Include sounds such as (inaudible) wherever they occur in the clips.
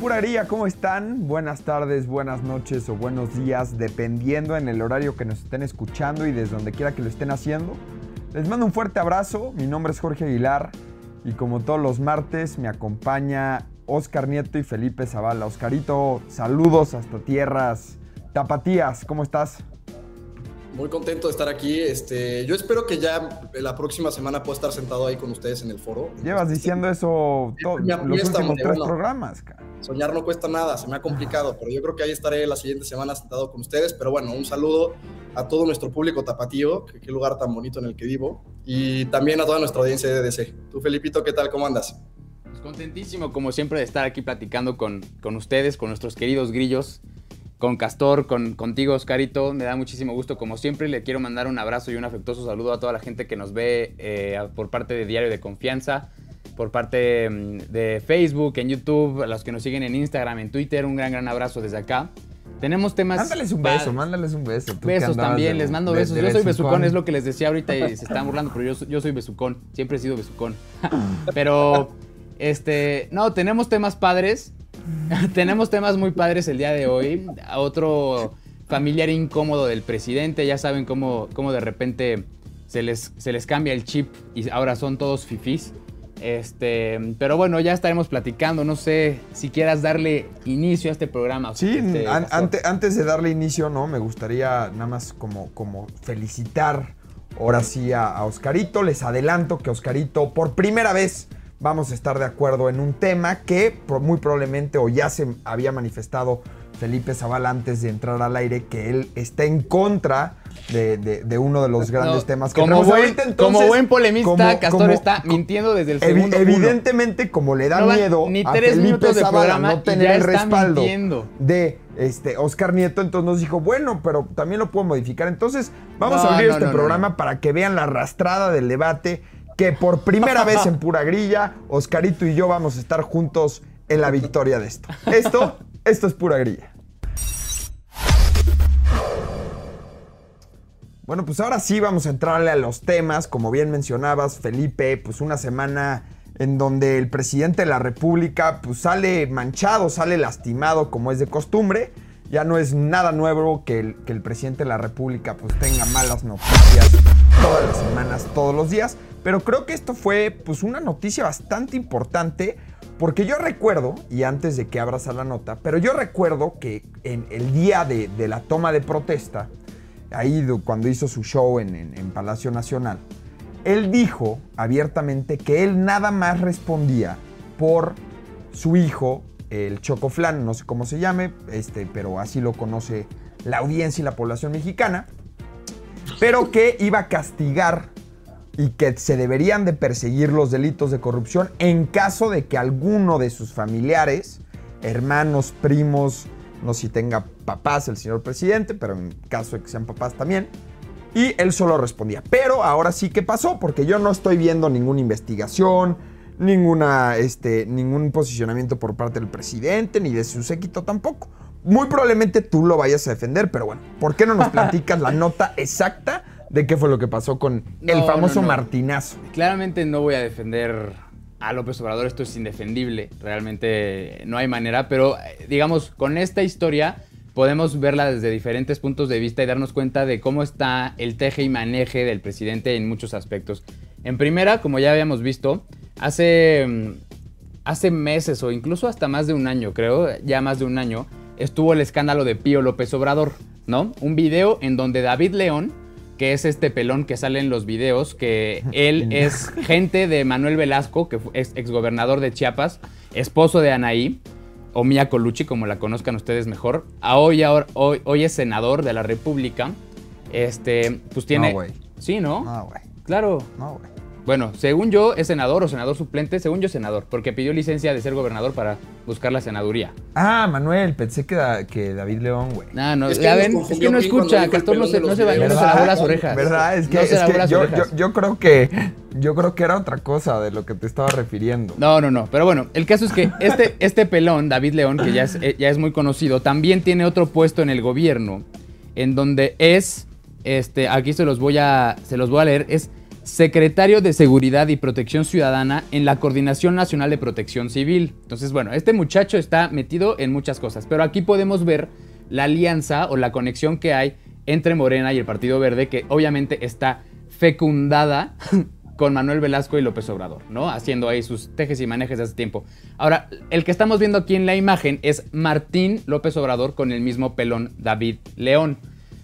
Puraría, ¿cómo están? Buenas tardes, buenas noches o buenos días, dependiendo en el horario que nos estén escuchando y desde donde quiera que lo estén haciendo. Les mando un fuerte abrazo, mi nombre es Jorge Aguilar y como todos los martes me acompaña Oscar Nieto y Felipe Zavala. Oscarito, saludos hasta tierras tapatías, ¿cómo estás? Muy contento de estar aquí. Este, yo espero que ya la próxima semana pueda estar sentado ahí con ustedes en el foro. Llevas diciendo eso todos los últimos tres programas. Soñar no cuesta nada, se me ha complicado, pero yo creo que ahí estaré la siguiente semana sentado con ustedes. Pero bueno, un saludo a todo nuestro público tapatío, que qué lugar tan bonito en el que vivo, y también a toda nuestra audiencia de DDC. Tú, Felipito, ¿qué tal? ¿Cómo andas? Pues contentísimo, como siempre, de estar aquí platicando con, con ustedes, con nuestros queridos grillos con Castor, con, contigo, Oscarito. Me da muchísimo gusto, como siempre. Le quiero mandar un abrazo y un afectuoso saludo a toda la gente que nos ve eh, por parte de Diario de Confianza, por parte mm, de Facebook, en YouTube, a los que nos siguen en Instagram, en Twitter. Un gran, gran abrazo desde acá. Tenemos temas. Mándales un beso, mándales un beso. Besos también, les mando besos. yo soy besucón, es lo que les decía ahorita y se están burlando, pero yo, yo soy besucón. Siempre he sido besucón. (laughs) pero, este, no, tenemos temas padres. (laughs) Tenemos temas muy padres el día de hoy. Otro familiar incómodo del presidente. Ya saben cómo, cómo de repente se les, se les cambia el chip y ahora son todos fifís. Este, pero bueno, ya estaremos platicando. No sé si quieras darle inicio a este programa. Sí, este, antes de darle inicio, ¿no? Me gustaría nada más como, como felicitar ahora sí a, a Oscarito. Les adelanto que Oscarito, por primera vez, vamos a estar de acuerdo en un tema que muy probablemente o ya se había manifestado Felipe Zavala antes de entrar al aire que él está en contra de, uno de los grandes temas que como buen, como buen polemista, Castor está mintiendo desde el segundo Evidentemente, como le da miedo a Felipe Zavala no tener el respaldo de este, Oscar Nieto, entonces nos dijo, bueno, pero también lo puedo modificar. Entonces, vamos a abrir este programa para que vean la arrastrada del debate que por primera vez en pura grilla, Oscarito y yo vamos a estar juntos en la victoria de esto. Esto, esto es pura grilla. Bueno, pues ahora sí vamos a entrarle a los temas. Como bien mencionabas, Felipe, pues una semana en donde el presidente de la República pues sale manchado, sale lastimado como es de costumbre. Ya no es nada nuevo que el, que el presidente de la República pues tenga malas noticias todas las semanas, todos los días. Pero creo que esto fue pues una noticia bastante importante porque yo recuerdo, y antes de que abras a la nota, pero yo recuerdo que en el día de, la toma de protesta, ahí cuando hizo su show en, en Palacio Nacional, él dijo abiertamente que él nada más respondía por su hijo, el Chocoflan, no sé cómo se llame, este, pero así lo conoce la audiencia y la población mexicana, pero que iba a castigar y que se deberían de perseguir los delitos de corrupción en caso de que alguno de sus familiares, hermanos, primos, no si tenga papás el señor presidente, pero en caso de que sean papás también. Y él solo respondía. Pero ahora sí que pasó, porque yo no estoy viendo ninguna investigación, ninguna, este, ningún posicionamiento por parte del presidente, ni de su séquito tampoco. Muy probablemente tú lo vayas a defender, pero bueno, ¿por qué no nos (laughs) platicas la nota exacta de qué fue lo que pasó con el famoso Martinazo. Claramente no voy a defender a López Obrador, esto es indefendible, realmente no hay manera, pero digamos, con esta historia podemos verla desde diferentes puntos de vista y darnos cuenta de cómo está el teje y maneje del presidente en muchos aspectos. En primera, como ya habíamos visto, hace, hace meses o incluso hasta más de un año, creo, ya más de un año, estuvo el escándalo de Pío López Obrador, ¿no? Un video en donde David León que es este pelón que sale en los videos, que (laughs) él es gente de Manuel Velasco, que es exgobernador de Chiapas, esposo de Anaí, o Mía Colucci, como la conozcan ustedes mejor. hoy, hoy, hoy es senador de la República. Este, pues tiene. No, güey. Sí, ¿no? No, güey. Claro. No, güey. Bueno, según yo es senador o senador suplente, según yo senador, porque pidió licencia de ser gobernador para buscar la senaduría. Ah, Manuel, pensé que, que David León, güey. No, no, es que, ven, es que no escucha, Castor no se, no se, no lavó las orejas. ¿Verdad? Es que, es que yo, yo, yo, creo que yo creo que era otra cosa de lo que te estaba refiriendo. No, no, no, pero bueno, el caso es que este, (laughs) este pelón, David León, que ya es, eh, ya es muy conocido, también tiene otro puesto en el gobierno, en donde es, este, aquí se los voy a, se los voy a leer, es secretario de Seguridad y Protección Ciudadana en la Coordinación Nacional de Protección Civil. Entonces, bueno, este muchacho está metido en muchas cosas, pero aquí podemos ver la alianza o la conexión que hay entre Morena y el Partido Verde, que obviamente está fecundada (laughs) con Manuel Velasco y López Obrador, ¿no? Haciendo ahí sus tejes y manejes de hace tiempo. Ahora, el que estamos viendo aquí en la imagen es Martín López Obrador con el mismo pelón David León.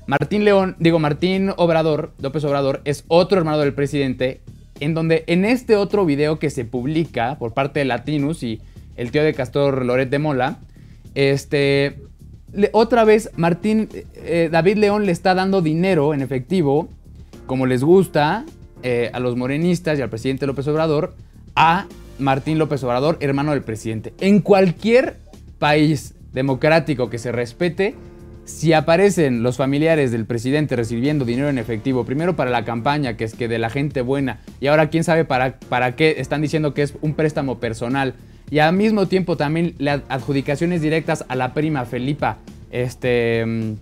Martín León, digo Martín Obrador, López Obrador, es otro hermano del presidente, en donde en este otro video que se publica por parte de Latinus y el tío de Castor Loret de Mola, este, otra vez Martín, eh, David León le está dando dinero en efectivo, como les gusta, eh, a los morenistas y al presidente López Obrador, a Martín López Obrador, hermano del presidente. En cualquier país democrático que se respete, si aparecen los familiares del presidente recibiendo dinero en efectivo, primero para la campaña, que es que de la gente buena, y ahora quién sabe para, para qué están diciendo que es un préstamo personal, y al mismo tiempo también las adjudicaciones directas a la prima Felipa, este, mm,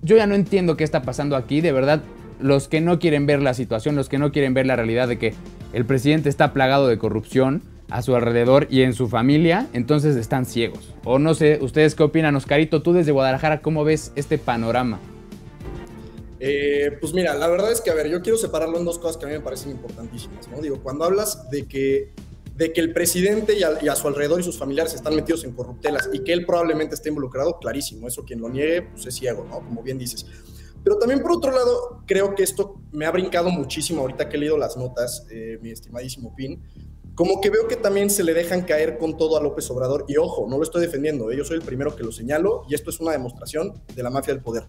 yo ya no entiendo qué está pasando aquí, de verdad, los que no quieren ver la situación, los que no quieren ver la realidad de que el presidente está plagado de corrupción, a su alrededor y en su familia, entonces están ciegos. O no sé, ¿ustedes qué opinan? Oscarito, tú desde Guadalajara, ¿cómo ves este panorama? Eh, pues mira, la verdad es que, a ver, yo quiero separarlo en dos cosas que a mí me parecen importantísimas, ¿no? Digo, cuando hablas de que, de que el presidente y a, su alrededor y sus familiares están metidos en corruptelas y que él probablemente esté involucrado, clarísimo, eso quien lo niegue, pues es ciego, ¿no? Como bien dices. Pero también por otro lado, creo que esto me ha brincado muchísimo ahorita que he leído las notas, eh, mi estimadísimo Pin, como que veo que también se le dejan caer con todo a López Obrador. Y ojo, no lo estoy defendiendo, ¿eh? yo soy el primero que lo señalo y esto es una demostración de la mafia del poder.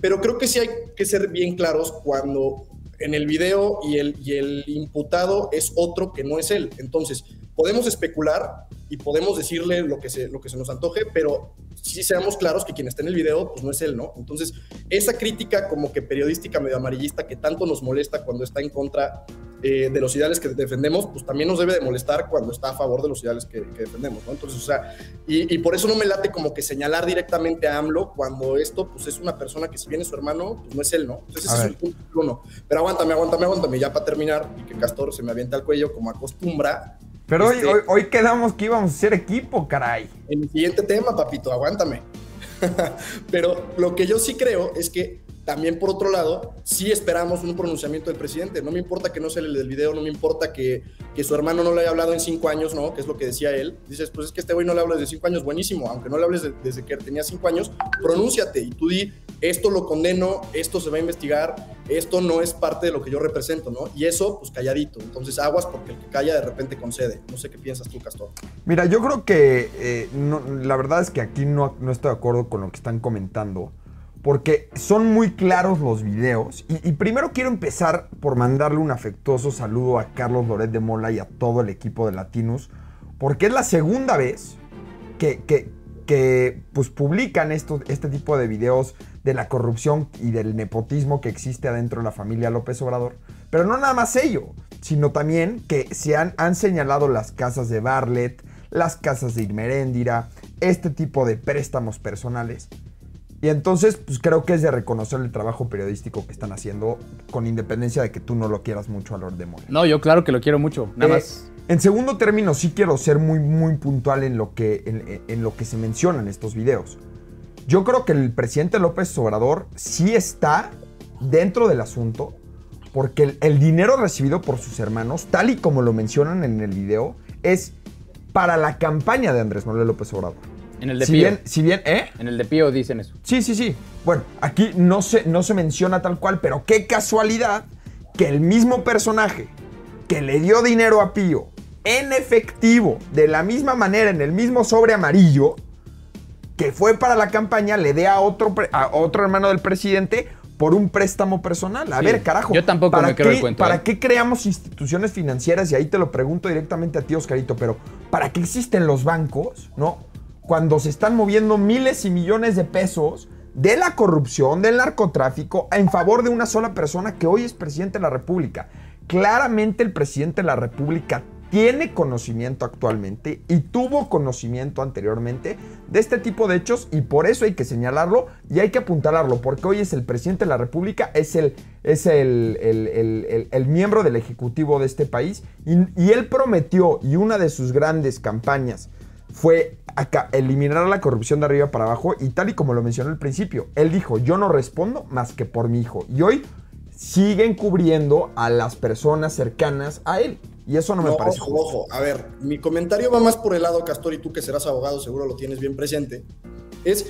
Pero creo que sí hay que ser bien claros cuando en el video y el, y el imputado es otro que no es él. Entonces, podemos especular y podemos decirle lo que se, lo que se nos antoje, pero sí seamos claros que quien está en el video, pues no es él, ¿no? Entonces, esa crítica como que periodística medio amarillista que tanto nos molesta cuando está en contra eh, de los ideales que defendemos, pues también nos debe de molestar cuando está a favor de los ideales que, defendemos, ¿no? Entonces, o sea, y, por eso no me late como que señalar directamente a AMLO cuando esto, pues es una persona que si viene su hermano, pues no es él, ¿no? Entonces, ese es el punto uno. Pero aguántame, aguántame, aguántame, ya para terminar, y que Castor se me avienta al cuello como acostumbra. Pero hoy, este hoy, hoy, quedamos que íbamos a ser equipo, caray. En el siguiente tema, papito, aguántame. (laughs) Pero lo que yo sí creo es que también, por otro lado, sí esperamos un pronunciamiento del presidente. No me importa que no sea el video, no me importa que, que, su hermano no le haya hablado en cinco años, ¿no? Que es lo que decía él. Dices, pues es que este güey no le habla desde cinco años, buenísimo. Aunque no le hables desde que tenía cinco años, pronúnciate y tú di, esto lo condeno, esto se va a investigar, esto no es parte de lo que yo represento, ¿no? Y eso, pues calladito. Entonces, aguas porque el que calla de repente concede. No sé qué piensas tú, Castor. Mira, yo creo que eh, la verdad es que aquí no, no estoy de acuerdo con lo que están comentando porque son muy claros los videos. Y, primero quiero empezar por mandarle un afectuoso saludo a Carlos Loret de Mola y a todo el equipo de Latinus, porque es la segunda vez que, pues, publican este tipo de videos de la corrupción y del nepotismo que existe adentro de la familia López Obrador. Pero no nada más ello, sino también que se han, señalado las casas de Barlet, las casas de Irmeréndira, este tipo de préstamos personales y entonces, pues creo que es de reconocer el trabajo periodístico que están haciendo, con independencia de que tú no lo quieras mucho a Lord de Mola. No, yo claro que lo quiero mucho, nada eh, más. En segundo término, sí quiero ser muy, muy puntual en lo, que, en, lo que se menciona en estos videos. Yo creo que el presidente López Obrador sí está dentro del asunto, porque el, el dinero recibido por sus hermanos, tal y como lo mencionan en el video, es para la campaña de Andrés Manuel López Obrador. En el de si Pío. Bien, si bien, ¿eh? En el de Pío dicen eso. Sí, sí, sí. Bueno, aquí no se, no se menciona tal cual, pero qué casualidad que el mismo personaje que le dio dinero a Pío en efectivo, de la misma manera, en el mismo sobre amarillo, que fue para la campaña, le dé a otro, a otro hermano del presidente por un préstamo personal. A ver, carajo. Yo tampoco ¿para me creo el cuento. ¿Para ¿eh? qué creamos instituciones financieras? Y ahí te lo pregunto directamente a ti, Oscarito, pero ¿para qué existen los bancos? ¿No? Cuando se están moviendo miles y millones de pesos de la corrupción, del narcotráfico, en favor de una sola persona que hoy es presidente de la República. Claramente el presidente de la República tiene conocimiento actualmente y tuvo conocimiento anteriormente de este tipo de hechos y por eso hay que señalarlo y hay que apuntalarlo, porque hoy es el presidente de la República, es el, es el, el, miembro del Ejecutivo de este país y, y, él prometió y una de sus grandes campañas fue eliminar la corrupción de arriba para abajo y tal y como lo mencionó al principio, él dijo, yo no respondo más que por mi hijo y hoy siguen cubriendo a las personas cercanas a él. Y eso no me parece ojo, Ojo, a ver, mi comentario va más por el lado, Castor, y tú que serás abogado, seguro lo tienes bien presente. Es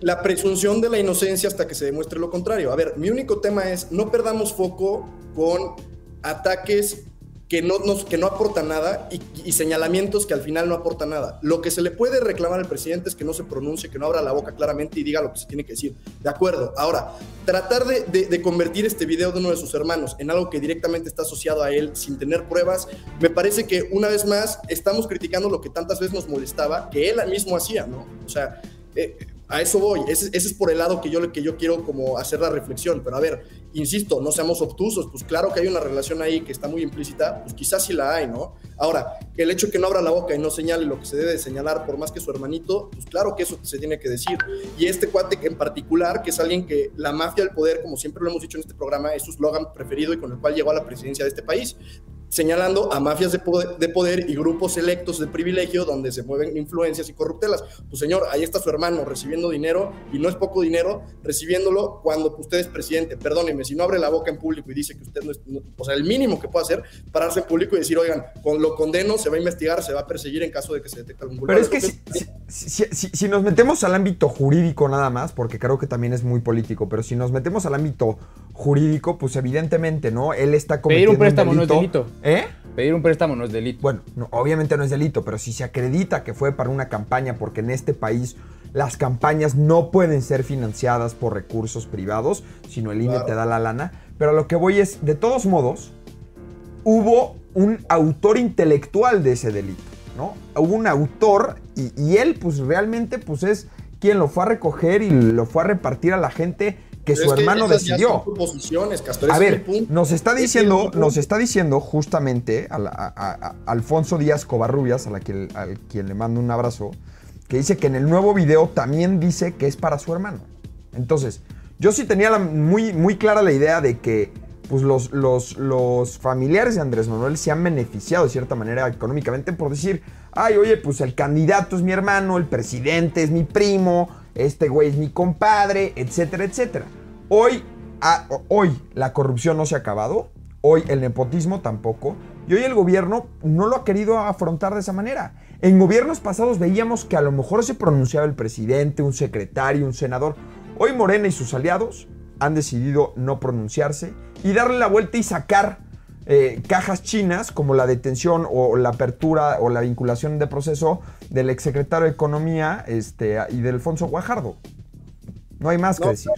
la presunción de la inocencia hasta que se demuestre lo contrario. A ver, mi único tema es no perdamos foco con ataques que no, nos, que no aporta nada y, señalamientos que al final no aportan nada. Lo que se le puede reclamar al presidente es que no se pronuncie, que no abra la boca claramente y diga lo que se tiene que decir. De acuerdo. Ahora, tratar de, de, convertir este video de uno de sus hermanos en algo que directamente está asociado a él sin tener pruebas, me parece que una vez más estamos criticando lo que tantas veces nos molestaba, que él mismo hacía, ¿no? O sea, eh, a eso voy, ese, es por el lado que yo, que yo quiero como hacer la reflexión, pero a ver, insisto, no seamos obtusos, pues claro que hay una relación ahí que está muy implícita, pues quizás sí la hay, ¿no? Ahora, el hecho de que no abra la boca y no señale lo que se debe de señalar por más que su hermanito, pues claro que eso se tiene que decir. Y este cuate en particular, que es alguien que la mafia del poder, como siempre lo hemos dicho en este programa, es su slogan preferido y con el cual llegó a la presidencia de este país señalando a mafias de poder, y grupos electos de privilegio donde se mueven influencias y corruptelas. Pues señor, ahí está su hermano recibiendo dinero y no es poco dinero, recibiéndolo cuando usted es presidente. Perdóneme, si no abre la boca en público y dice que usted no es, o sea, el mínimo que puede hacer, pararse en público y decir, oigan, con lo condeno, se va a investigar, se va a perseguir en caso de que se detecte algún culpable. Pero es que si, si nos metemos al ámbito jurídico nada más, porque creo que también es muy político, pero si nos metemos al ámbito jurídico, pues evidentemente, ¿no? Él está cometiendo Pedir un préstamo no es delito. ¿Eh? Pedir un préstamo no es delito. Bueno, obviamente no es delito, pero si se acredita que fue para una campaña, porque en este país las campañas no pueden ser financiadas por recursos privados, sino el INE te da la lana. Pero lo que voy es, de todos modos, hubo un autor intelectual de ese delito, ¿no? Hubo un autor y, y él, pues realmente, pues es quien lo fue a recoger y lo fue a repartir a la gente que su hermano decidió. a ver, nos está diciendo, nos está diciendo justamente a, Alfonso Díaz Covarrubias, a la que, al quien le mando un abrazo, que dice que en el nuevo video también dice que es para su hermano. Entonces, yo sí tenía muy, muy clara la idea de que pues los, los, los, familiares de Andrés Manuel se han beneficiado de cierta manera económicamente por decir, ay, oye, pues el candidato es mi hermano, el presidente es mi primo, este güey es mi compadre, etcétera, etcétera. Hoy, hoy la corrupción no se ha acabado, hoy el nepotismo tampoco, y hoy el gobierno no lo ha querido afrontar de esa manera. En gobiernos pasados veíamos que a lo mejor se pronunciaba el presidente, un secretario, un senador. Hoy Morena y sus aliados han decidido no pronunciarse y darle la vuelta y sacar eh, cajas chinas como la detención o la apertura o la vinculación de proceso del exsecretario de Economía este, y de Alfonso Guajardo. No hay más que decir.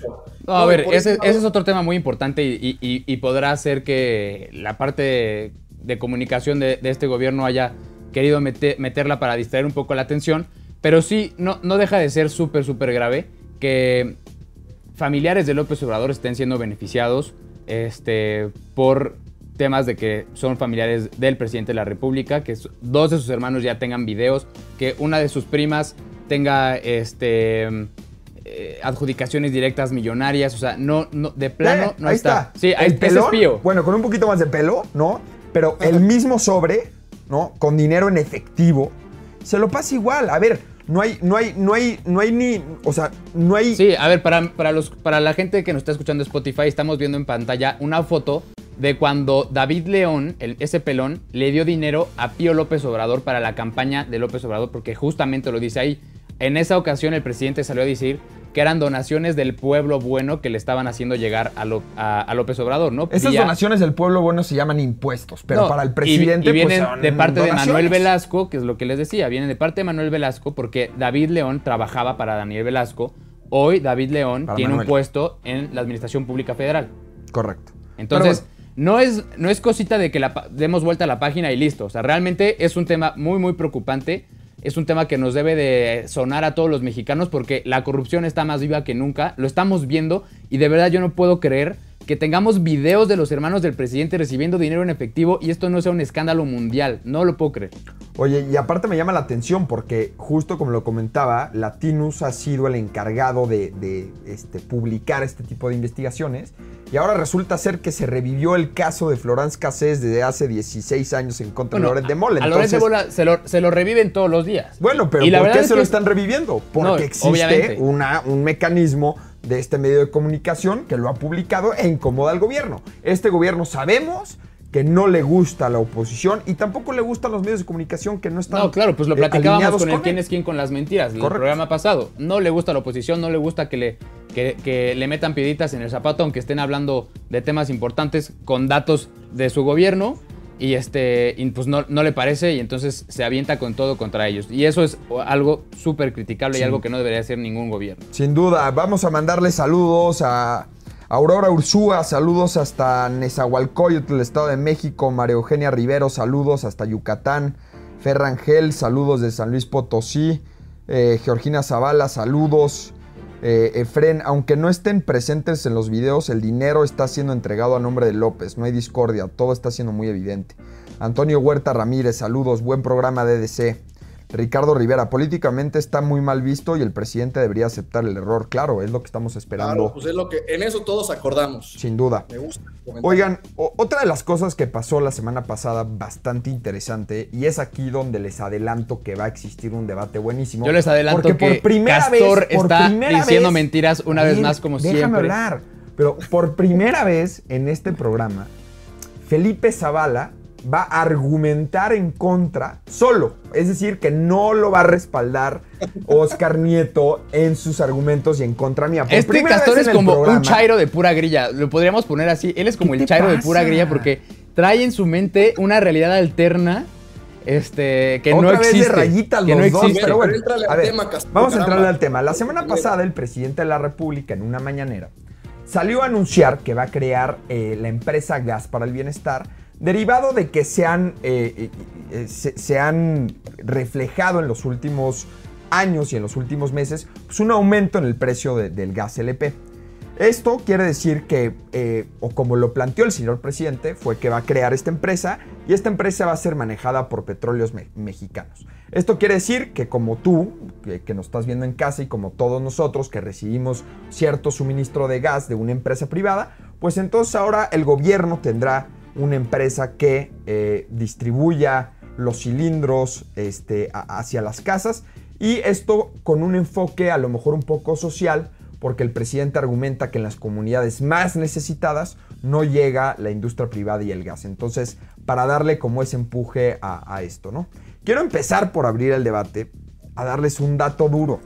a ver, ese, es otro tema muy importante y, podrá ser que la parte de, comunicación de, este gobierno haya querido meterla para distraer un poco la atención, pero sí, no, no deja de ser súper, súper grave que familiares de López Obrador estén siendo beneficiados este, por temas de que son familiares del presidente de la República, que dos de sus hermanos ya tengan videos, que una de sus primas tenga este eh, adjudicaciones directas millonarias, o sea, no, no de plano eh, no ahí está. Sí, el Bueno, con un poquito más de pelo, ¿no? Pero el mismo sobre, ¿no? Con dinero en efectivo, se lo pasa igual. A ver, no hay, no hay, no hay, no hay ni, o sea, no hay. Sí, a ver, para, para, los, para la gente que nos está escuchando Spotify, estamos viendo en pantalla una foto de cuando David León, el, ese pelón, le dio dinero a Pío López Obrador para la campaña de López Obrador, porque justamente lo dice ahí. En esa ocasión el presidente salió a decir que eran donaciones del pueblo bueno que le estaban haciendo llegar a, López Obrador, ¿no? Esas donaciones del pueblo bueno se llaman impuestos, pero para el presidente y, pues, vienen de parte de Manuel Velasco, que es lo que les decía, vienen de parte de Manuel Velasco porque David León trabajaba para Daniel Velasco. Hoy David León tiene un puesto en la Administración Pública Federal. Correcto. Entonces, no es, no es cosita de que la, demos vuelta a la página y listo. O sea, realmente es un tema muy, muy preocupante. Es un tema que nos debe de sonar a todos los mexicanos porque la corrupción está más viva que nunca. Lo estamos viendo y de verdad yo no puedo creer que tengamos videos de los hermanos del presidente recibiendo dinero en efectivo y esto no sea un escándalo mundial. No lo puedo creer. Oye, y aparte me llama la atención porque justo como lo comentaba, Latinus ha sido el encargado de, de, este, publicar este tipo de investigaciones y ahora resulta ser que se revivió el caso de Florence Cassés desde hace 16 años en contra de Loret de Mola. A Loret de Mola se lo, se lo, reviven todos los días. Bueno, pero ¿por qué se lo están reviviendo? Porque existe una, un mecanismo de este medio de comunicación que lo ha publicado e incomoda al gobierno. Este gobierno sabemos que no le gusta la oposición y tampoco le gustan los medios de comunicación que no están. No, claro, pues lo eh, platicábamos con el quién es quién con las mentiras, el programa pasado. No le gusta la oposición, no le gusta que le, que, le metan pieditas en el zapato, aunque estén hablando de temas importantes con datos de su gobierno. Y este, pues no, le parece y entonces se avienta con todo contra ellos. Y eso es algo súper criticable y algo que no debería hacer ningún gobierno. Sin duda, vamos a mandarle saludos a Aurora Ursúa, saludos hasta Nezahualcóyotl, el Estado de México. María Eugenia Rivero, saludos hasta Yucatán. Ferrangel, saludos de San Luis Potosí. Eh, Georgina Zavala, saludos. Eh, Efren, aunque no estén presentes en los videos, el dinero está siendo entregado a nombre de López. No hay discordia, todo está siendo muy evidente. Antonio Huerta Ramírez, saludos. Buen programa DDC. Ricardo Rivera, políticamente está muy mal visto y el presidente debería aceptar el error. Claro, es lo que estamos esperando. Claro, pues es lo que en eso todos acordamos. Sin duda. Me gusta. Oigan, otra de las cosas que pasó la semana pasada bastante interesante y es aquí donde les adelanto que va a existir un debate buenísimo. Yo les adelanto porque que por primera Castor vez, está diciendo mentiras una vez más como déjame siempre. Déjame hablar. Pero por primera vez en este programa, Felipe Zavala va a argumentar en contra solo. Es decir, que no lo va a respaldar Oscar Nieto en sus argumentos y en contra mía. este castor es como un chairo de pura grilla. Lo podríamos poner así. Él es como el chairo de pura grilla porque trae en su mente una realidad alterna este, que no existe. de rayitas que los dos, pero bueno, vamos a entrarle al tema. La semana pasada el presidente de la República en una mañanera salió a anunciar que va a crear eh, la empresa Gas para el Bienestar derivado de que se han, eh, eh, se, han reflejado en los últimos años y en los últimos meses pues un aumento en el precio del gas LP. Esto quiere decir que, eh, o como lo planteó el señor presidente, fue que va a crear esta empresa y esta empresa va a ser manejada por petróleos mexicanos. Esto quiere decir que como tú, que, que, nos estás viendo en casa y como todos nosotros que recibimos cierto suministro de gas de una empresa privada, pues entonces ahora el gobierno tendrá una empresa que eh, distribuya los cilindros este, hacia las casas y esto con un enfoque a lo mejor un poco social porque el presidente argumenta que en las comunidades más necesitadas no llega la industria privada y el gas. Entonces, para darle como ese empuje a, esto, ¿no? Quiero empezar por abrir el debate, a darles un dato duro.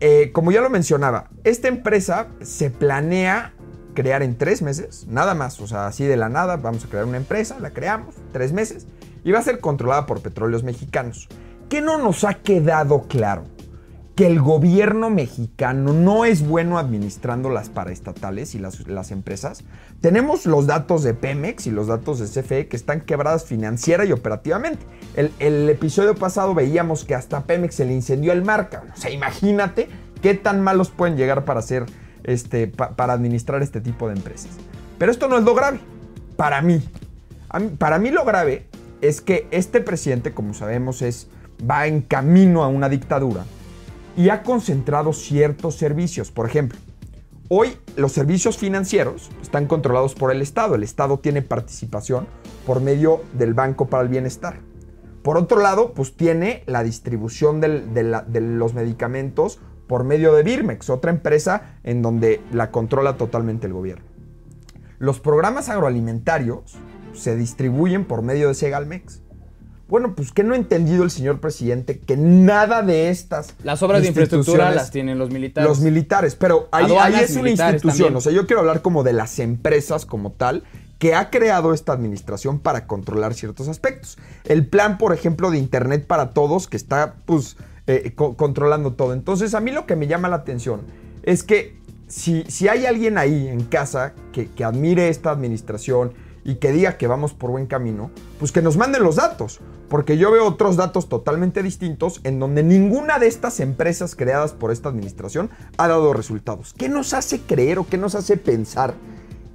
Eh, como ya lo mencionaba, esta empresa se planea crear en tres meses, nada más, o sea, así de la nada, vamos a crear una empresa, la creamos, tres meses, y va a ser controlada por petróleos mexicanos. ¿Qué no nos ha quedado claro? Que el gobierno mexicano no es bueno administrando las paraestatales y las, las empresas. Tenemos los datos de Pemex y los datos de CFE que están quebradas financiera y operativamente. El, el episodio pasado veíamos que hasta Pemex se le incendió el marca. O sea, imagínate qué tan malos pueden llegar para ser este, para administrar este tipo de empresas. Pero esto no es lo grave, para mí. Para mí lo grave es que este presidente, como sabemos, es, va en camino a una dictadura y ha concentrado ciertos servicios. Por ejemplo, hoy los servicios financieros están controlados por el Estado. El Estado tiene participación por medio del Banco para el Bienestar. Por otro lado, pues tiene la distribución de los medicamentos por medio de Birmex, otra empresa en donde la controla totalmente el gobierno. Los programas agroalimentarios se distribuyen por medio de Segalmex. Bueno, pues que no ha entendido el señor presidente que nada de estas. Las obras de infraestructura las tienen los militares. Los militares, pero ahí, es una institución. O sea, yo quiero hablar como de las empresas como tal que ha creado esta administración para controlar ciertos aspectos. El plan, por ejemplo, de Internet para todos, que está, pues, eh, controlando todo. Entonces a mí lo que me llama la atención es que si, si hay alguien ahí en casa que, admire esta administración y que diga que vamos por buen camino, pues que nos manden los datos. Porque yo veo otros datos totalmente distintos en donde ninguna de estas empresas creadas por esta administración ha dado resultados. ¿Qué nos hace creer o qué nos hace pensar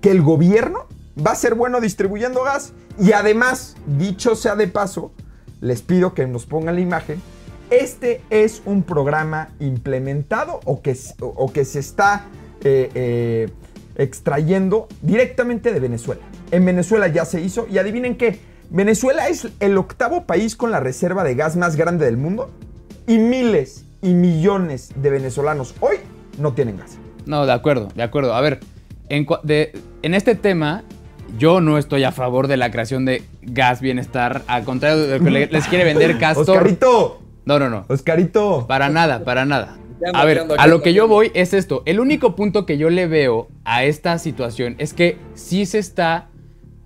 que el gobierno va a ser bueno distribuyendo gas? Y además, dicho sea de paso, les pido que nos pongan la imagen. Este es un programa implementado o que, o que se está eh, eh, extrayendo directamente de Venezuela. En Venezuela ya se hizo y adivinen qué, Venezuela es el octavo país con la reserva de gas más grande del mundo y miles y millones de venezolanos hoy no tienen gas. No, de acuerdo, de acuerdo. A ver, en, en este tema yo no estoy a favor de la creación de gas bienestar, al contrario de lo que les quiere vender (laughs) Castor. Oscarito. No, no, no. Oscarito. Para nada, para nada. A ver, a lo que yo voy es esto. El único punto que yo le veo a esta situación es que sí se está,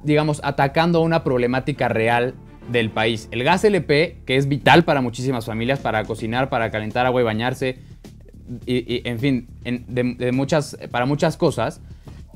digamos, atacando a una problemática real del país. El gas LP, que es vital para muchísimas familias, para cocinar, para calentar agua y bañarse, y, en fin, de, muchas, para muchas cosas,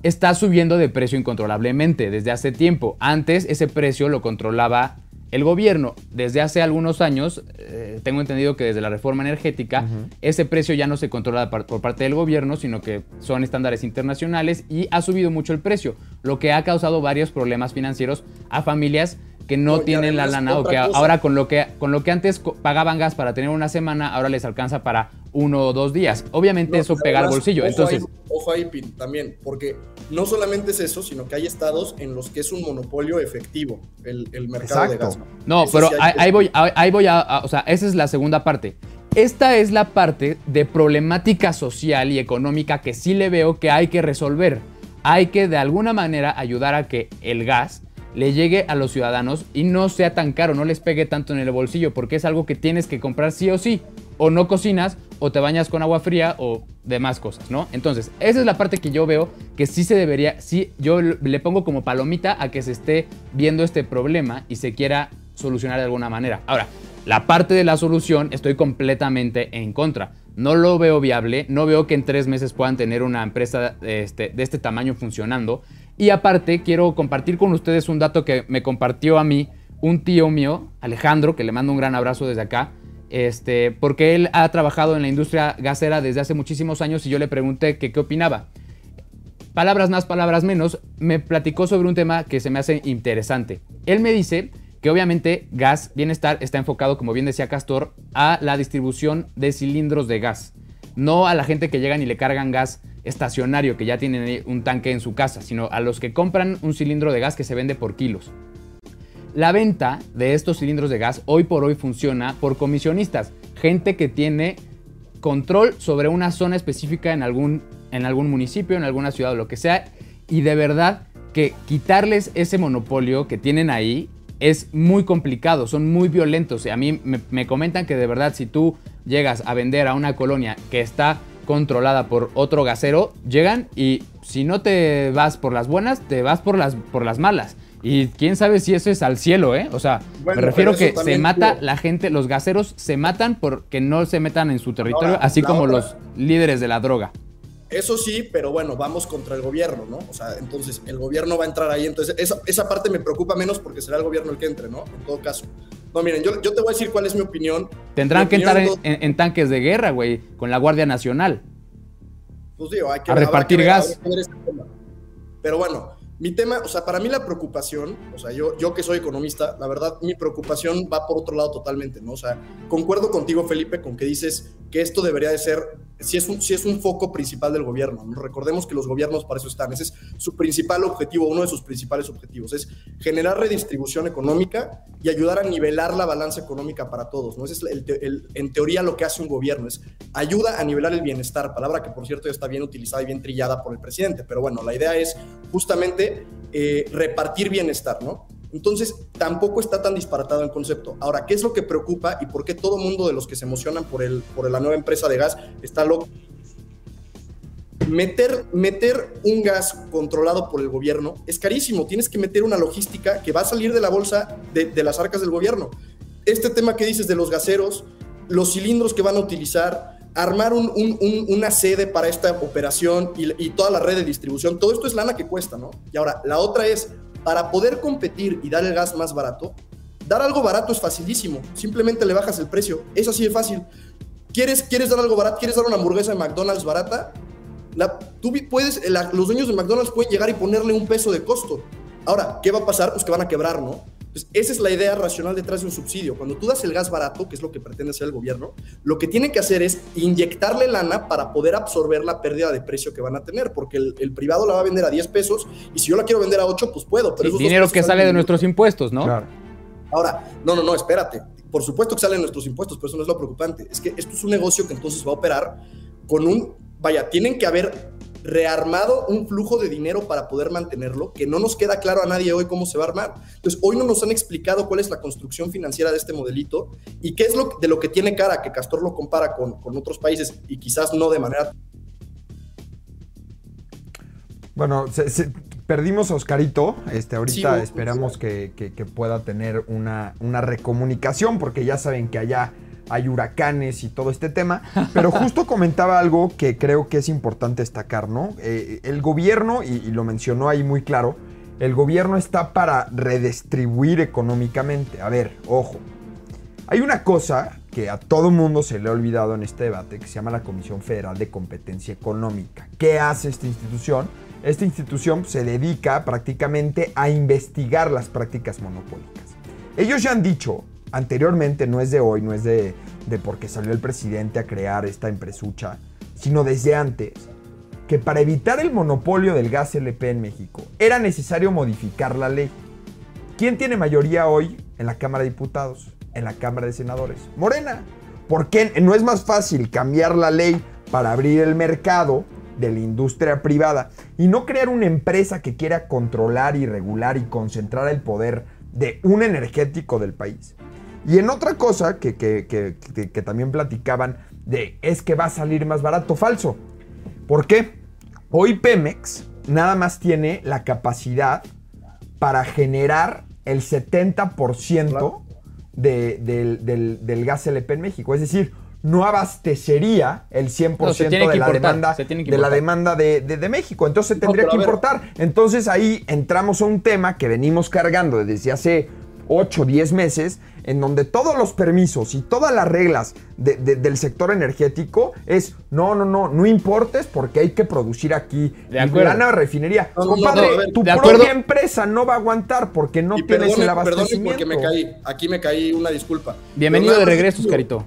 está subiendo de precio incontrolablemente desde hace tiempo. Antes ese precio lo controlaba el gobierno, desde hace algunos años, eh, tengo entendido que desde la reforma energética, ese precio ya no se controla por parte del gobierno, sino que son estándares internacionales y ha subido mucho el precio, lo que ha causado varios problemas financieros a familias que no, tienen la lana o que ahora con lo que, con lo que antes pagaban gas para tener una semana, ahora les alcanza para uno o dos días. Obviamente eso pega al bolsillo. Entonces, ojo ahí, también, porque no solamente es eso, sino que hay estados en los que es un monopolio efectivo el, mercado de gas. No, pero ahí, voy, ahí voy a, o sea, esa es la segunda parte. Esta es la parte de problemática social y económica que sí le veo que hay que resolver. Hay que de alguna manera ayudar a que el gas le llegue a los ciudadanos y no sea tan caro, no les pegue tanto en el bolsillo, porque es algo que tienes que comprar sí o sí. O no cocinas, o te bañas con agua fría, o demás cosas, ¿no? Entonces, esa es la parte que yo veo que sí se debería, sí, yo le pongo como palomita a que se esté viendo este problema y se quiera solucionar de alguna manera. Ahora, la parte de la solución estoy completamente en contra. No lo veo viable, no veo que en tres meses puedan tener una empresa este, de este tamaño funcionando. Y aparte, quiero compartir con ustedes un dato que me compartió a mí un tío mío, Alejandro, que le mando un gran abrazo desde acá, este, porque él ha trabajado en la industria gasera desde hace muchísimos años y yo le pregunté qué opinaba. Palabras más, palabras menos, me platicó sobre un tema que se me hace interesante. Él me dice que obviamente Gas Bienestar está enfocado, como bien decía Castor, a la distribución de cilindros de gas, no a la gente que llegan y le cargan gas estacionario que ya tienen un tanque en su casa, sino a los que compran un cilindro de gas que se vende por kilos. La venta de estos cilindros de gas hoy por hoy funciona por comisionistas, gente que tiene control sobre una zona específica en algún, en algún municipio, en alguna ciudad o lo que sea, y de verdad que quitarles ese monopolio que tienen ahí es muy complicado, son muy violentos. A mí me, me comentan que de verdad si tú llegas a vender a una colonia que está controlada por otro gasero, llegan y si no te vas por las buenas, te vas por las, por las malas. Y quién sabe si eso es al cielo, ¿eh? O sea, me refiero que se mata la gente, los gaseros se matan porque no se metan en su territorio, así como los líderes de la droga. Eso sí, pero bueno, vamos contra el gobierno, ¿no? O sea, entonces el gobierno va a entrar ahí. Entonces, esa, esa parte me preocupa menos porque será el gobierno el que entre, ¿no? En todo caso. No, miren, yo, yo te voy a decir cuál es mi opinión. Tendrán que entrar en, tanques de guerra, güey, con la Guardia Nacional. Pues digo, hay que a repartir gas. Este pero bueno, mi tema, o sea, para mí la preocupación, o sea, yo, yo que soy economista, la verdad, mi preocupación va por otro lado totalmente, ¿no? O sea, concuerdo contigo, Felipe, con que dices que esto debería de ser, si es un, si es un foco principal del gobierno, ¿no? Recordemos que los gobiernos para eso están, ese es su principal objetivo, uno de sus principales objetivos, es generar redistribución económica y ayudar a nivelar la balanza económica para todos, ¿no? Ese es el, en teoría lo que hace un gobierno, es ayuda a nivelar el bienestar, palabra que por cierto ya está bien utilizada y bien trillada por el presidente, pero bueno, la idea es justamente eh, repartir bienestar, ¿no? Entonces, tampoco está tan disparatado el concepto. Ahora, ¿qué es lo que preocupa y por qué todo mundo de los que se emocionan por, el, por la nueva empresa de gas está loco? Meter, meter un gas controlado por el gobierno es carísimo. Tienes que meter una logística que va a salir de la bolsa de, las arcas del gobierno. Este tema que dices de los gaseros, los cilindros que van a utilizar, armar una sede para esta operación y, toda la red de distribución, todo esto es lana que cuesta, ¿no? Y ahora, la otra es, para poder competir y dar el gas más barato, dar algo barato es facilísimo. Simplemente le bajas el precio. Es así de fácil. ¿Quieres, ¿Quieres dar algo barato? ¿Quieres dar una hamburguesa de McDonald's barata? La, tú puedes, los dueños de McDonald's pueden llegar y ponerle un peso de costo. Ahora, ¿qué va a pasar? Pues que van a quebrar, ¿no? Pues esa es la idea racional detrás de un subsidio. Cuando tú das el gas barato, que es lo que pretende hacer el gobierno, lo que tiene que hacer es inyectarle lana para poder absorber la pérdida de precio que van a tener, porque el, privado la va a vender a 10 pesos y si yo la quiero vender a 8, pues puedo. Pero dinero que sale de nuestros impuestos, ¿no? Claro. Ahora, no, no, no, espérate. Por supuesto que salen nuestros impuestos, pero eso no es lo preocupante. Es que esto es un negocio que entonces va a operar con un, vaya, tienen que haber rearmado un flujo de dinero para poder mantenerlo, que no nos queda claro a nadie hoy cómo se va a armar. Entonces, hoy no nos han explicado cuál es la construcción financiera de este modelito y qué es lo de lo que tiene cara, que Castor lo compara con, otros países y quizás no de manera... Bueno, perdimos a Oscarito. Este, ahorita esperamos que, pueda tener una, una recomunicación, porque ya saben que allá hay huracanes y todo este tema, pero justo (laughs) comentaba algo que creo que es importante destacar, ¿no? Eh, el gobierno, y, lo mencionó ahí muy claro, el gobierno está para redistribuir económicamente. A ver, ojo, hay una cosa que a todo mundo se le ha olvidado en este debate, que se llama la Comisión Federal de Competencia Económica. ¿Qué hace esta institución? Esta institución se dedica prácticamente a investigar las prácticas monopólicas. Ellos ya han dicho anteriormente, no es de hoy, no es de, de porque salió el presidente a crear esta empresucha, sino desde antes, que para evitar el monopolio del gas LP en México era necesario modificar la ley. ¿Quién tiene mayoría hoy en la Cámara de Diputados, en la Cámara de Senadores? Morena. ¿Por qué no es más fácil cambiar la ley para abrir el mercado de la industria privada y no crear una empresa que quiera controlar y regular y concentrar el poder de un energético del país? Y en otra cosa que, también platicaban de es que va a salir más barato, falso. ¿Por qué? Hoy Pemex nada más tiene la capacidad para generar el 70% del, gas LP en México. Es decir, no abastecería el 100% de, la demanda, de la demanda de, México. Entonces tendría que importar. Entonces ahí entramos a un tema que venimos cargando desde hace 8, 10 meses, en donde todos los permisos y todas las reglas del sector energético es, no, no, no, no importes porque hay que producir aquí. De acuerdo. refinería. Compadre, tu propia empresa no va a aguantar porque no tienes el abastecimiento. porque me caí, aquí me caí, una disculpa. Bienvenido de regreso, Oscarito.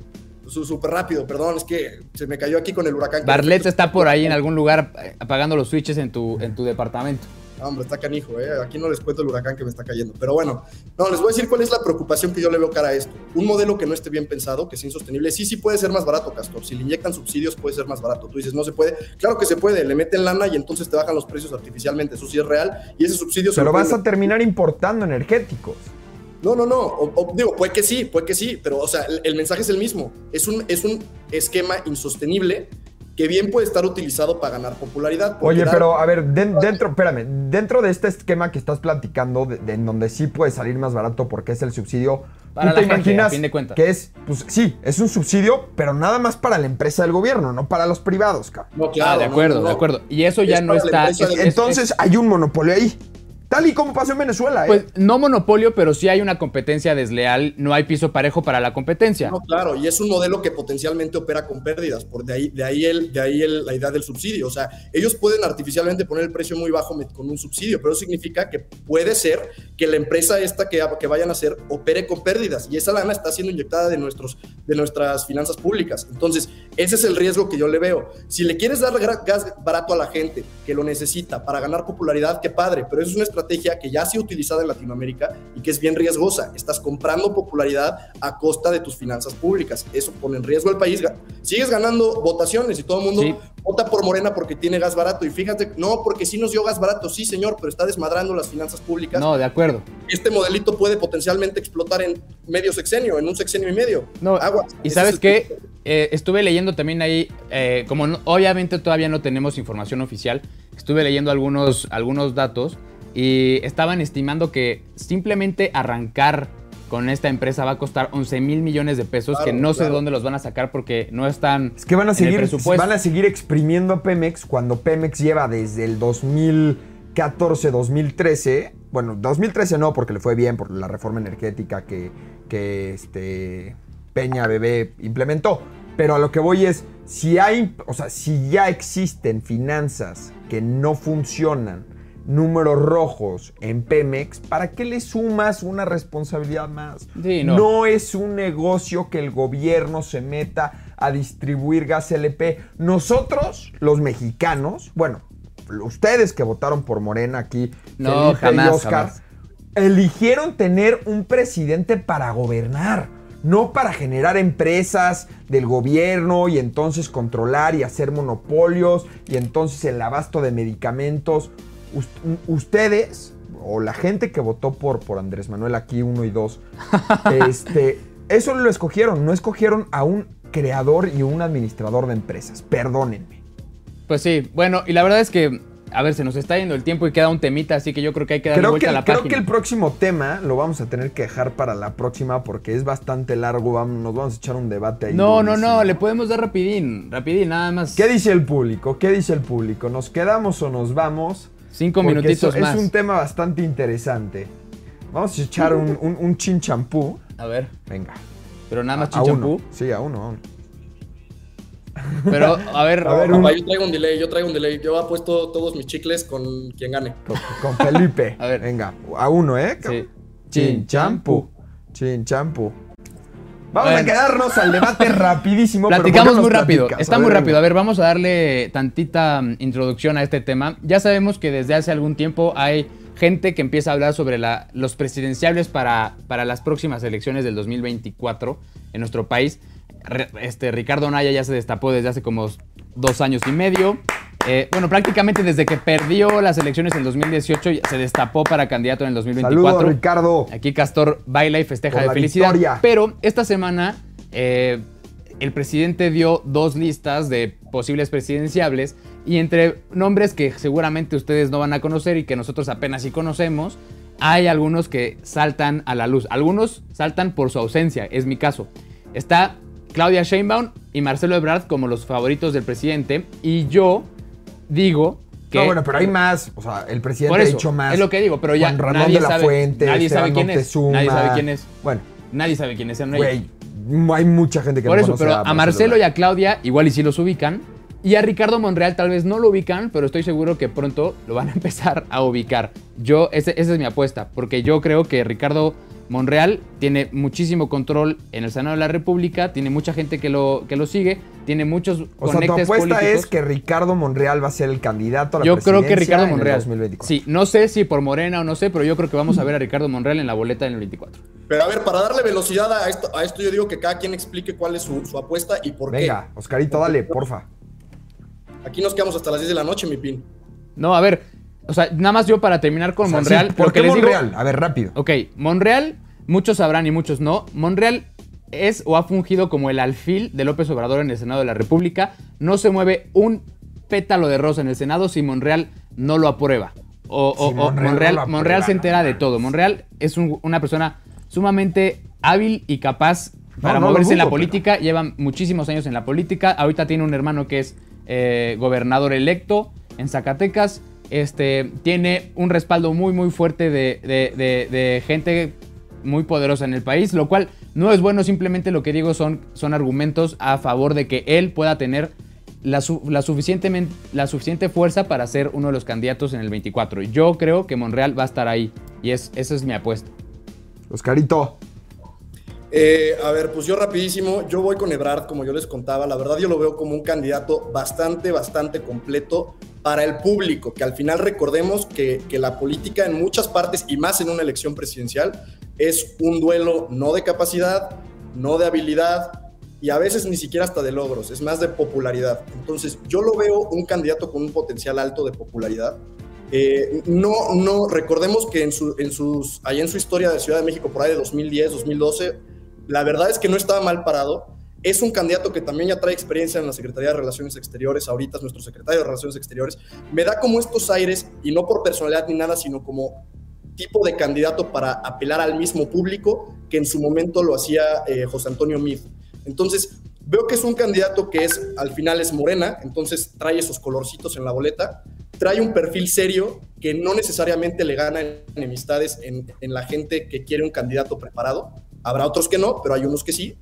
Súper rápido, perdón, es que se me cayó aquí con el huracán. Barlet está por ahí en algún lugar eh, apagando los switches en tu, en tu departamento hombre, está canijo, ¿eh? Aquí no les cuento el huracán que me está cayendo. Pero bueno, no, les voy a decir cuál es la preocupación que yo le veo cara a esto. Un modelo que no esté bien pensado, que sea insostenible. Sí, sí puede ser más barato, Castor. Si le inyectan subsidios, puede ser más barato. Tú dices, no se puede. Claro que se puede. Le meten lana y entonces te bajan los precios artificialmente. Eso sí es real. Y ese subsidio se Pero vas a terminar importando energéticos. No, no, no. digo, puede que sí, puede que sí. Pero, o sea, el, el mensaje es el mismo. Es un, es un esquema insostenible que bien puede estar utilizado para ganar popularidad. Oye, pero a ver, dentro, espérame, dentro de este esquema que estás platicando, de, en donde sí puede salir más barato porque es el subsidio, para ¿tú te imaginas fin de cuentas. que es, pues sí, es un subsidio, pero nada más para la empresa del gobierno, no para los privados, cabrón. No, claro. Ah, de acuerdo, de acuerdo. Y eso ya no está. entonces hay un monopolio ahí. Tal y como pasó en Venezuela, ¿eh? Pues no monopolio, pero sí hay una competencia desleal, no hay piso parejo para la competencia. No, claro, y es un modelo que potencialmente opera con pérdidas, por de ahí, de ahí, el, de ahí la idea del subsidio. O sea, ellos pueden artificialmente poner el precio muy bajo con un subsidio, pero eso significa que puede ser que la empresa esta que, que vayan a hacer opere con pérdidas, y esa lana está siendo inyectada de, nuestros, de nuestras finanzas públicas. Entonces, ese es el riesgo que yo le veo. Si le quieres dar gas barato a la gente que lo necesita para ganar popularidad, qué padre, pero eso es una estrategia que ya ha sido utilizada en Latinoamérica y que es bien riesgosa. Estás comprando popularidad a costa de tus finanzas públicas. Eso pone en riesgo al país. Sigues ganando votaciones y todo el mundo vota por Morena porque tiene gas barato. Y fíjate, no, porque sí nos dio gas barato, sí, señor, pero está desmadrando las finanzas públicas. No, de acuerdo. Este modelito puede potencialmente explotar en medio sexenio, en un sexenio y medio. No, agua. Y sabes qué, eh, estuve leyendo también ahí, eh, como obviamente todavía no tenemos información oficial, estuve leyendo algunos, algunos datos y estaban estimando que simplemente arrancar con esta empresa va a costar 11 mil millones de pesos, que no sé de dónde los van a sacar porque no están. Es que van a seguir, van a seguir exprimiendo a Pemex cuando Pemex lleva desde el 2014, 2013 bueno, 2013 no, porque le fue bien por la reforma energética que, que este, Peña Bebé implementó. Pero a lo que voy es, si hay, o sea, si ya existen finanzas que no funcionan, números rojos en Pemex, ¿para qué le sumas una responsabilidad más? Sí, no. no es un negocio que el gobierno se meta a distribuir gas LP. Nosotros, los mexicanos, bueno, ustedes que votaron por Morena aquí, No, Felipe jamás, y Oscar, jamás. eligieron tener un presidente para gobernar, no para generar empresas del gobierno y entonces controlar y hacer monopolios y entonces el abasto de medicamentos. Us- ustedes, o la gente que votó por, por Andrés Manuel aquí, uno y dos, (laughs) este, eso lo escogieron, no escogieron a un creador y un administrador de empresas. Perdónenme. Pues sí, bueno, y la verdad es que, a ver, se nos está yendo el tiempo y queda un temita, así que yo creo que hay que darle Creo vuelta que, a la creo página. que el próximo tema lo vamos a tener que dejar para la próxima porque es bastante largo. Vamos, nos vamos a echar un debate ahí. No, no, no, le podemos dar rapidín, rapidín, nada más. ¿Qué dice el público? ¿Qué dice el público? ¿Nos quedamos o nos vamos? Cinco Porque minutitos eso más. Es un tema bastante interesante. Vamos a echar un, un, un chin champú. A ver, Venga. pero nada más chichampú. Sí, a uno, a uno. Pero, a ver, A ver, Papá, un- yo traigo un delay, yo traigo un delay. Yo apuesto todos mis chicles con quien gane. Con, con Felipe. (laughs) A ver. Venga, a uno, ¿eh? Sí. Chin champú. Vamos Bueno. a quedarnos al debate rapidísimo. pero ¿por qué Platicamos muy rápido. platicas? Está muy rápido. A ver, vamos a darle tantita mm, introducción a este tema. Ya sabemos que desde hace algún tiempo hay gente que empieza a hablar sobre la- los presidenciables para, para las próximas elecciones del 2024 en nuestro país. Re- este, Ricardo Naya ya se destapó desde hace como dos años y medio. Eh, bueno, prácticamente desde que perdió las elecciones en 2018 ya se destapó para candidato en el 2024. Saludos, Ricardo. Aquí Castor baila y festeja Por de la felicidad. victoria. Pero esta semana eh, el presidente dio dos listas de posibles presidenciables y entre nombres que seguramente ustedes no van a conocer y que nosotros apenas sí conocemos, hay algunos que saltan a la luz. Algunos saltan por su ausencia, es mi caso. Está Claudia Sheinbaum y Marcelo Ebrard como los favoritos del presidente y yo digo que... No, bueno, pero hay más. O sea, el presidente Por ha dicho más. es lo que digo, pero ya Juan Ramón nadie de la sabe- Fuente, nadie sabe quién es, nadie sabe quién es. Bueno, Nadie sabe son ellos. güey, hay mucha gente que Por no eso, conoce pero a Marcelo y a Claudia igual y sí los ubican. Y a Ricardo Monreal tal vez no lo ubican, pero estoy seguro que pronto lo van a (laughs) empezar a ubicar. Yo, ese- esa es mi apuesta, porque yo creo que Ricardo Monreal tiene muchísimo control en el Senado de la República, tiene mucha gente que lo, que lo sigue, tiene muchos O sea, tu apuesta políticos. es que Ricardo Monreal va a ser el candidato a la Yo creo que presidencia Ricardo en el Monreal. 2024. Sí, no sé si por Morena o no sé, pero yo creo que vamos a ver a Ricardo Monreal en la boleta en el 24. Pero a ver, para darle velocidad a esto, a esto yo digo que cada quien explique cuál es su, su apuesta y por Venga, Oscarito, dale, porfa. qué. Aquí nos quedamos hasta las 10 de la noche, mi pin. No, a ver, o sea, nada más yo para terminar con O sea, Monreal. sí, ¿Por qué les digo- Monreal? A ver, rápido. Ok, Monreal, muchos sabrán y muchos no. Monreal es o ha fungido como el alfil de López Obrador en el Senado de la República. No se mueve un pétalo de rosa en el Senado si Monreal no lo aprueba. O, o- Si o Monreal Monreal, lo aprueba, Monreal se no entera de todo. Monreal es un- una persona sumamente hábil y capaz para no moverse en la política. Lleva muchísimos años en la política. Ahorita tiene un hermano que es eh, gobernador electo en Zacatecas. Este, tiene un respaldo muy, muy fuerte de, de- de- de gente muy poderosa en el país, lo cual no es bueno, simplemente lo que digo son, son argumentos a favor de que él pueda tener la, su- la, suficientemente, la suficiente fuerza para ser uno de los candidatos en el 24. Yo creo que Monreal va a estar ahí y es, esa es mi apuesta. Oscarito. Eh, a ver, pues yo rapidísimo, yo voy con Ebrard, como yo les contaba, la verdad yo lo veo como un candidato bastante, bastante completo para el público, que al final recordemos que, que la política en muchas partes y más en una elección presidencial es un duelo no de capacidad, no de habilidad y a veces ni siquiera hasta de logros, es más de popularidad. Entonces yo lo veo un candidato con un potencial alto de popularidad. Eh, no, no, recordemos que en, su, en sus, ahí en su historia de Ciudad de México, por ahí de 2010, 2012, la verdad es que no estaba mal parado. Es un candidato que también ya trae experiencia en la Secretaría de Relaciones Exteriores, ahorita es nuestro secretario de Relaciones Exteriores. Me da como estos aires, y no por personalidad ni nada, sino como tipo de candidato para apelar al mismo público que en su momento lo hacía eh, José Antonio Meade. Entonces, veo que es un candidato que es, al final es morena, entonces trae esos colorcitos en la boleta. trae un perfil serio que no necesariamente le gana enemistades en, en la gente que quiere un candidato preparado. Habrá otros que no, pero hay unos que sí.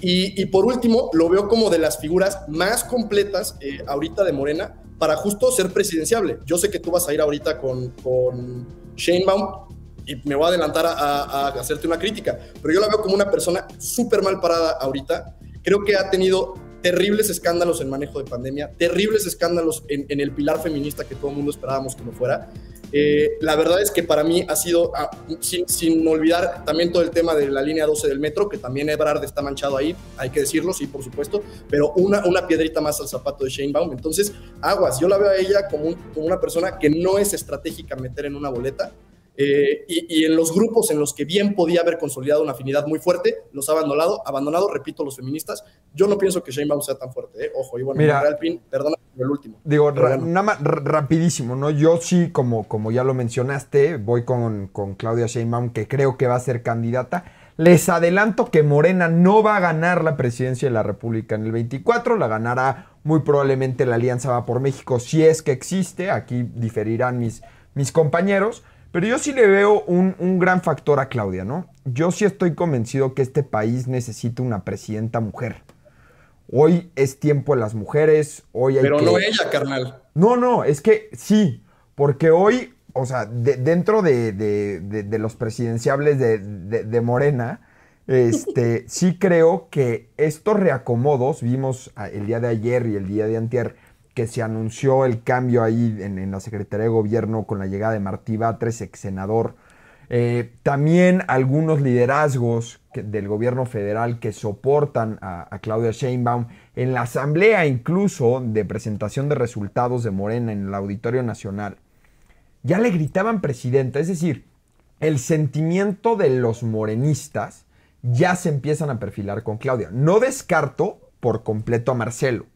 Y, por último, lo veo como de las figuras más completas eh, ahorita de Morena para justo ser presidenciable. Yo sé que tú vas a ir ahorita con, con Sheinbaum y me voy a adelantar a, a, a hacerte una crítica, pero yo la veo como una persona súper mal parada ahorita. Creo que ha tenido terribles escándalos en manejo de pandemia, terribles escándalos en, el pilar feminista que todo el mundo esperábamos que no fuera. Eh, la verdad es que para mí ha sido, ah, sin, sin, olvidar también todo el tema de la línea 12 del metro, que también Ebrard está manchado ahí, hay que decirlo, sí, por supuesto, pero una, una piedrita más al zapato de Shane Baum. Entonces, aguas, yo la veo a ella como, como una persona que no es estratégica meter en una boleta, eh, y, y, en los grupos en los que bien podía haber consolidado una afinidad muy fuerte, los ha abandonado, abandonado, repito, los feministas. Yo no pienso que Sheinbaum sea tan fuerte, ¿eh? ojo, y bueno, Mira, Pin, perdona el último. Digo, ra nada más rapidísimo, ¿no? Yo sí, como, como ya lo mencionaste, voy con, con Claudia Sheinbaum, que creo que va a ser candidata. Les adelanto que Morena no va a ganar la presidencia de la República en el 24, la ganará muy probablemente la Alianza Va por México, si es que existe, aquí diferirán mis, mis compañeros. Pero yo sí le veo un, un, gran factor a Claudia, ¿no? Yo sí estoy convencido que este país necesita una presidenta mujer. Hoy es tiempo de las mujeres, hoy hay Pero que... no ella, carnal. No, no, es que sí, porque hoy, o sea, de, dentro de, de, de, los presidenciables de, Morena, este, (laughs) sí creo que estos reacomodos, vimos el día de ayer y el día de antier, que se anunció el cambio ahí en, la Secretaría de Gobierno con la llegada de Martí Batres, ex senador. Eh, también algunos liderazgos del gobierno federal que soportan a, a, Claudia Sheinbaum en la asamblea incluso de presentación de resultados de Morena en el Auditorio Nacional, ya le gritaban presidenta, es decir, el sentimiento de los morenistas ya se empiezan a perfilar con Claudia. No descarto por completo a Marcelo,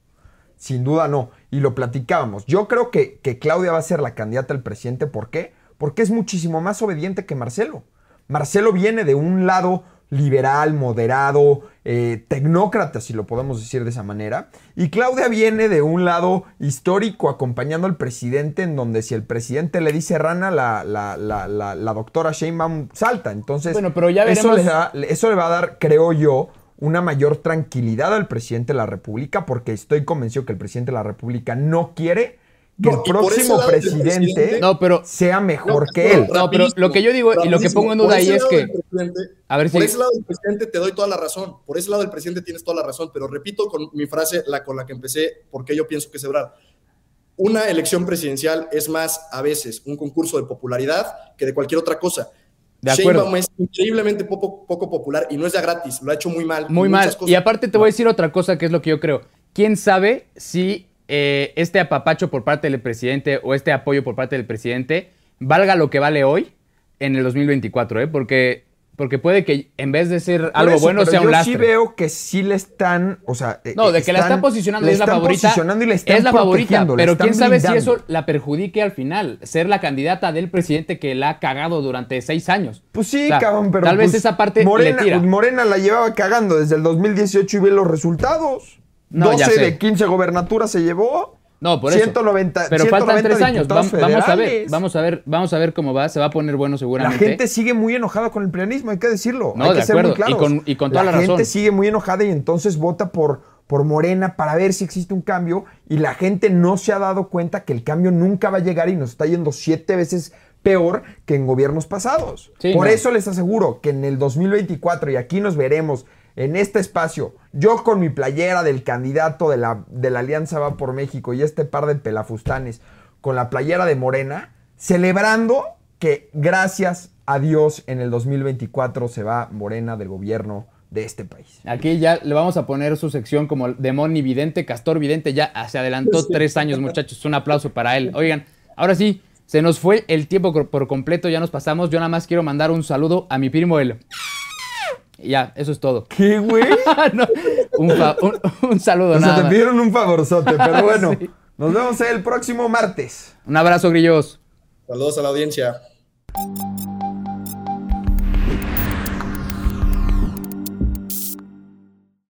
sin duda no. Y lo platicábamos. Yo creo que, que, Claudia va a ser la candidata al presidente. ¿Por qué? Porque es muchísimo más obediente que Marcelo. Marcelo viene de un lado liberal, moderado, eh, tecnócrata, si lo podemos decir de esa manera. Y Claudia viene de un lado histórico, acompañando al presidente, en donde si el presidente le dice rana, la, la, la, la, la doctora Sheinbaum salta. Entonces, bueno, pero ya veremos... eso, le da, eso le va a dar, creo yo, una mayor tranquilidad al presidente de la República, porque estoy convencido que el presidente de la República no quiere que no, el próximo presidente, presidente, no, pero, sea mejor no, que él. No, pero lo que yo digo y lo que pongo en duda ahí es que. A ver si... Por ese lado del presidente te doy toda la razón. Por ese lado del presidente tienes toda la razón. Pero repito con mi frase, la con la que empecé, porque yo pienso que es verdad. Una elección presidencial es más a veces un concurso de popularidad que de cualquier otra cosa. De acuerdo. Sheinbaum es increíblemente poco, poco, popular y no es de gratis, lo ha hecho muy mal. Muy mal. Cosas. Y aparte te voy a decir otra cosa que es lo que yo creo. ¿Quién sabe si eh, este apapacho por parte del presidente o este apoyo por parte del presidente valga lo que vale hoy en el 2024? ¿eh? Porque porque puede que en vez de ser algo eso, bueno sea un yo lastre. sí veo que sí le están, o sea, no, de que están, la está posicionando es la favorita. Posicionando y le están es la favorita, pero quién sabe blindando. si eso la perjudique al final, ser la candidata del presidente que la ha cagado durante seis años. Pues sí, O sea, cabrón, pero tal vez pues, esa parte Morena, le tira. Morena la llevaba cagando desde el 2018 y ve los resultados. No, ya 12 sé. de 15 gobernaturas se llevó. No, por eso. 190, Pero 190 faltan tres años. Vamos, vamos a ver, vamos a ver, vamos a ver cómo va. Se va a poner bueno La seguramente. gente sigue muy enojada con el prianismo, hay que decirlo. No, hay de que ser muy y con- y con toda la gente razón. sigue muy enojada y entonces vota por, por Morena para ver si existe un cambio. Y la gente no se ha dado cuenta que el cambio nunca va a llegar y nos está yendo siete veces peor que en gobiernos pasados. Sí, por no. eso les aseguro que en el 2024, y aquí nos veremos en este espacio, yo con mi playera del candidato de la, de la Alianza Va por México y este par de pelafustanes con la playera de Morena, celebrando que gracias a Dios en el 2024 se va Morena del gobierno de este país. Aquí ya le vamos a poner su sección como Demoni Vidente, Castor Vidente, ya se adelantó tres años, muchachos. Un aplauso para él. Oigan, ahora sí, se nos fue el tiempo por- por completo, ya nos pasamos. Yo nada más quiero mandar un saludo a mi primo el. Ya, eso es todo. ¿Qué, güey? (laughs) No, un, un- un saludo, O sea, te pidieron un favorzote, pero (laughs) bueno, Sí. nos vemos el próximo martes. Un abrazo, grillos. Saludos a la audiencia.